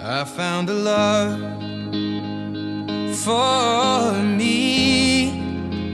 I found a love for me.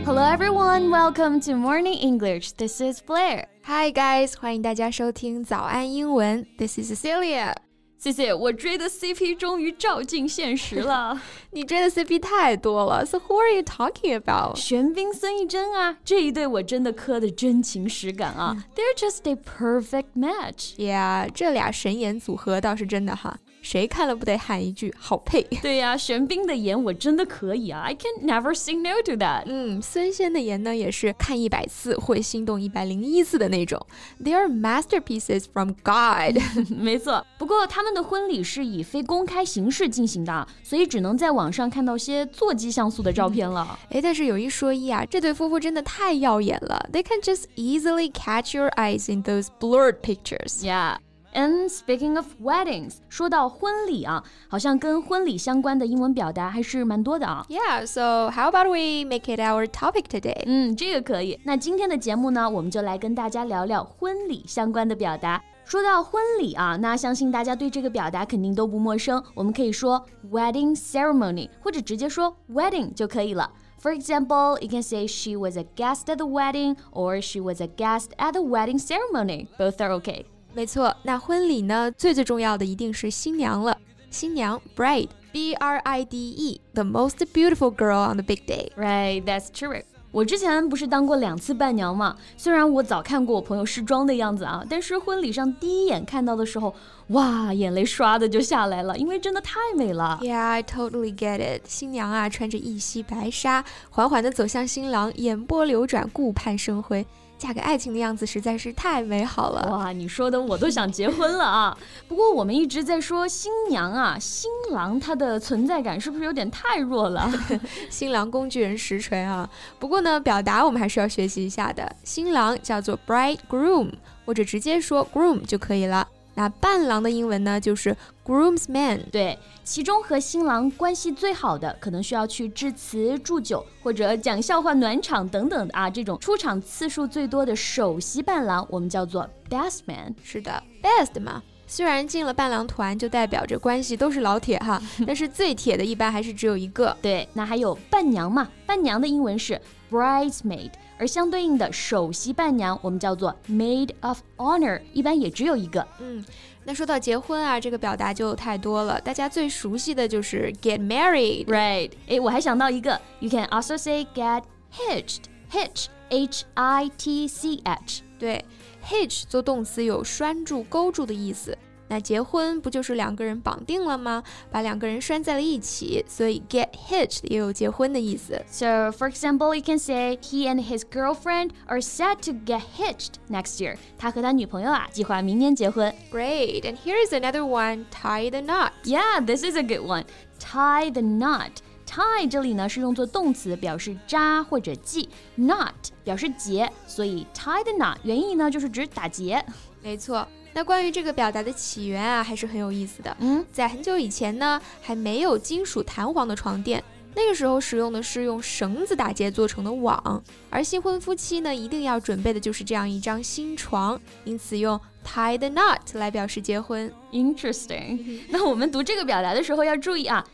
Hello everyone, welcome to Morning English. This is Blair. Hi guys，欢迎大家收听早安英文。This is Cecilia。谢谢，我追的 CP 终于照进现实了。你追的 CP 太多了，So who are you talking about？玄彬、孙艺珍啊，这一对我真的磕的真情实感啊。They're just a perfect match. Yeah，这俩神颜组合倒是真的哈。 谁看了不得喊一句好配？对呀，玄彬的颜我真的可以啊，I can never say no to that。嗯，孙仙的颜呢也是看一百次会心动一百零一次的那种。They are masterpieces from God。没错，不过他们的婚礼是以非公开形式进行的，所以只能在网上看到些座机像素的照片了。哎，但是有一说一啊，这对夫妇真的太耀眼了。They can just easily catch your eyes in those blurred pictures. Yeah. And speaking of weddings，说到婚礼啊，好像跟婚礼相关的英文表达还是蛮多的啊。Yeah, so how about we make it our topic today？嗯，这个可以。那今天的节目呢，我们就来跟大家聊聊婚礼相关的表达。说到婚礼啊，那相信大家对这个表达肯定都不陌生。我们可以说 wedding ceremony，或者直接说 wedding 就可以了。For example, you can say she was a guest at the wedding or she was a guest at the wedding ceremony. Both are okay. 没错，那婚礼呢，最最重要的一定是新娘了。新娘，bride，b r i d e，the most beautiful girl on the big day。Right, that's true. 我之前不是当过两次伴娘嘛？虽然我早看过我朋友试妆的样子啊，但是婚礼上第一眼看到的时候，哇，眼泪唰的就下来了，因为真的太美了。Yeah, I totally get it. 新娘啊，穿着一袭白纱，缓缓地走向新郎，眼波流转，顾盼生辉。嫁给爱情的样子实在是太美好了哇！你说的我都想结婚了啊。不过我们一直在说新娘啊，新郎他的存在感是不是有点太弱了？新郎工具人实锤啊。不过呢，表达我们还是要学习一下的。新郎叫做 bridegroom，或者直接说 groom 就可以了。那伴郎的英文呢，就是 groomsman。对，其中和新郎关系最好的，可能需要去致辞、祝酒或者讲笑话暖场等等的啊，这种出场次数最多的首席伴郎，我们叫做 best man。是的，best 嘛。虽然进了伴郎团，就代表着关系都是老铁哈，但是最铁的一般还是只有一个。对，那还有伴娘嘛？伴娘的英文是 bridesmaid。而相对应的首席伴娘，我们叫做 maid of honor，一般也只有一个。嗯，那说到结婚啊，这个表达就太多了，大家最熟悉的就是 get married，right？哎，我还想到一个，you can also say get hitched，hitch，h i t c h，对 ，hitch 做动词有拴住、勾住的意思。那结婚不就是两个人绑定了吗？把两个人拴在了一起，所以 get hitched 也有结婚的意思。So for example, you can say he and his girlfriend are set to get hitched next year. 他和他女朋友啊，计划明年结婚。Great, and here is another one: tie the knot. Yeah, this is a good one. Tie the knot. Tie 这里呢是用作动词，表示扎或者系；knot 表示结，所以 tie the knot 原意呢就是指打结。没错。那关于这个表达的起源啊，还是很有意思的。嗯，在很久以前呢，还没有金属弹簧的床垫，那个时候使用的是用绳子打结做成的网，而新婚夫妻呢，一定要准备的就是这样一张新床，因此用 tie the knot 来表示结婚。Interesting。那我们读这个表达的时候要注意啊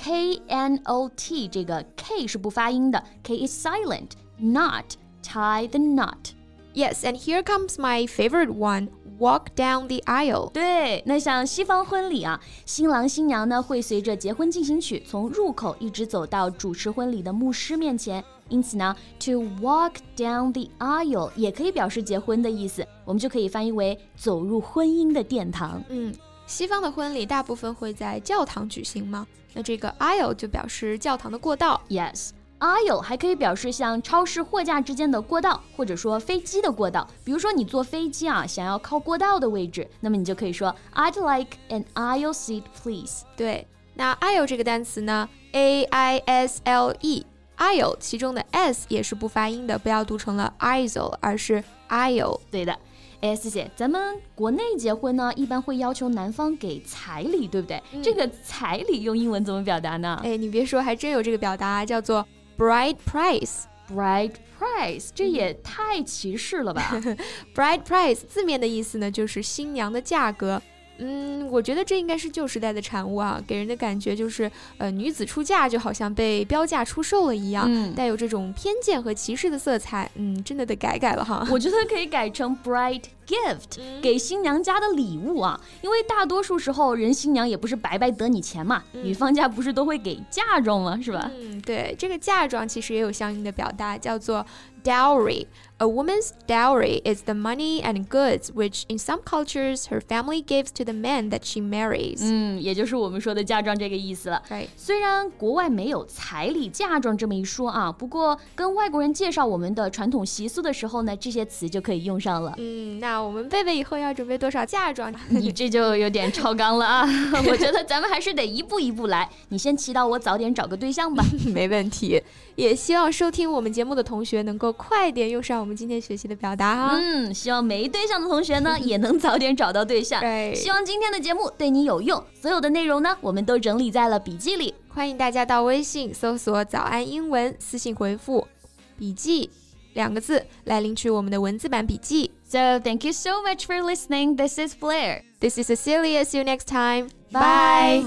，knot，k n o t，这个 k 是不发音的，k is silent，not tie the knot。Yes, and here comes my favorite one. Walk down the aisle。对，那像西方婚礼啊，新郎新娘呢会随着结婚进行曲从入口一直走到主持婚礼的牧师面前，因此呢，to walk down the aisle 也可以表示结婚的意思，我们就可以翻译为走入婚姻的殿堂。嗯， 西方的婚礼大部分会在教堂举行吗？那这个 aisle 就表示教堂的过道。Yes。Aisle 还可以表示像超市货架之间的过道，或者说飞机的过道。比如说你坐飞机啊，想要靠过道的位置，那么你就可以说 I'd like an aisle seat, please。对，那 aisle 这个单词呢，A I S L E，aisle 其中的 s 也是不发音的，不要读成了 aisle，而是 aisle。对的。哎，四姐，咱们国内结婚呢，一般会要求男方给彩礼，对不对？这个彩礼用英文怎么表达呢？哎，你别说，还真有这个表达，叫做。Bride price, bride price，这也太歧视了吧？Bride price 字面的意思呢，就是新娘的价格。嗯，我觉得这应该是旧时代的产物啊，给人的感觉就是，呃，女子出嫁就好像被标价出售了一样，带有这种偏见和歧视的色彩。嗯，真的得改改了哈。我 觉得可以改成 bright gift，给新娘家的礼物啊。因为大多数时候，人新娘也不是白白得你钱嘛，女方家不是都会给嫁妆吗？是吧？嗯，对，这个嫁妆其实也有相应的表达，叫做 dowry。A woman's dowry is the money and goods which, in some cultures, her family gives to the man that she marries. 嗯，也就是我们说的嫁妆这个意思了。Right. 虽然国外没有彩礼嫁妆这么一说啊，不过跟外国人介绍我们的传统习俗的时候呢，这些词就可以用上了。嗯，那我们贝贝以后要准备多少嫁妆？你这就有点超纲了啊！我觉得咱们还是得一步一步来。你先祈祷我早点找个对象吧。没问题。也希望收听我们节目的同学能够快点用上我们今天学习的表达哈。嗯，希望没对象的同学呢 也能早点找到对象。希望今天的节目对你有用。所有的内容呢，我们都整理在了笔记里。欢迎大家到微信搜索“早安英文”，私信回复“笔记”两个字来领取我们的文字版笔记。So thank you so much for listening. This is Blair. This is Cecilia. See you next time. Bye.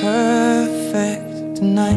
Perfect tonight.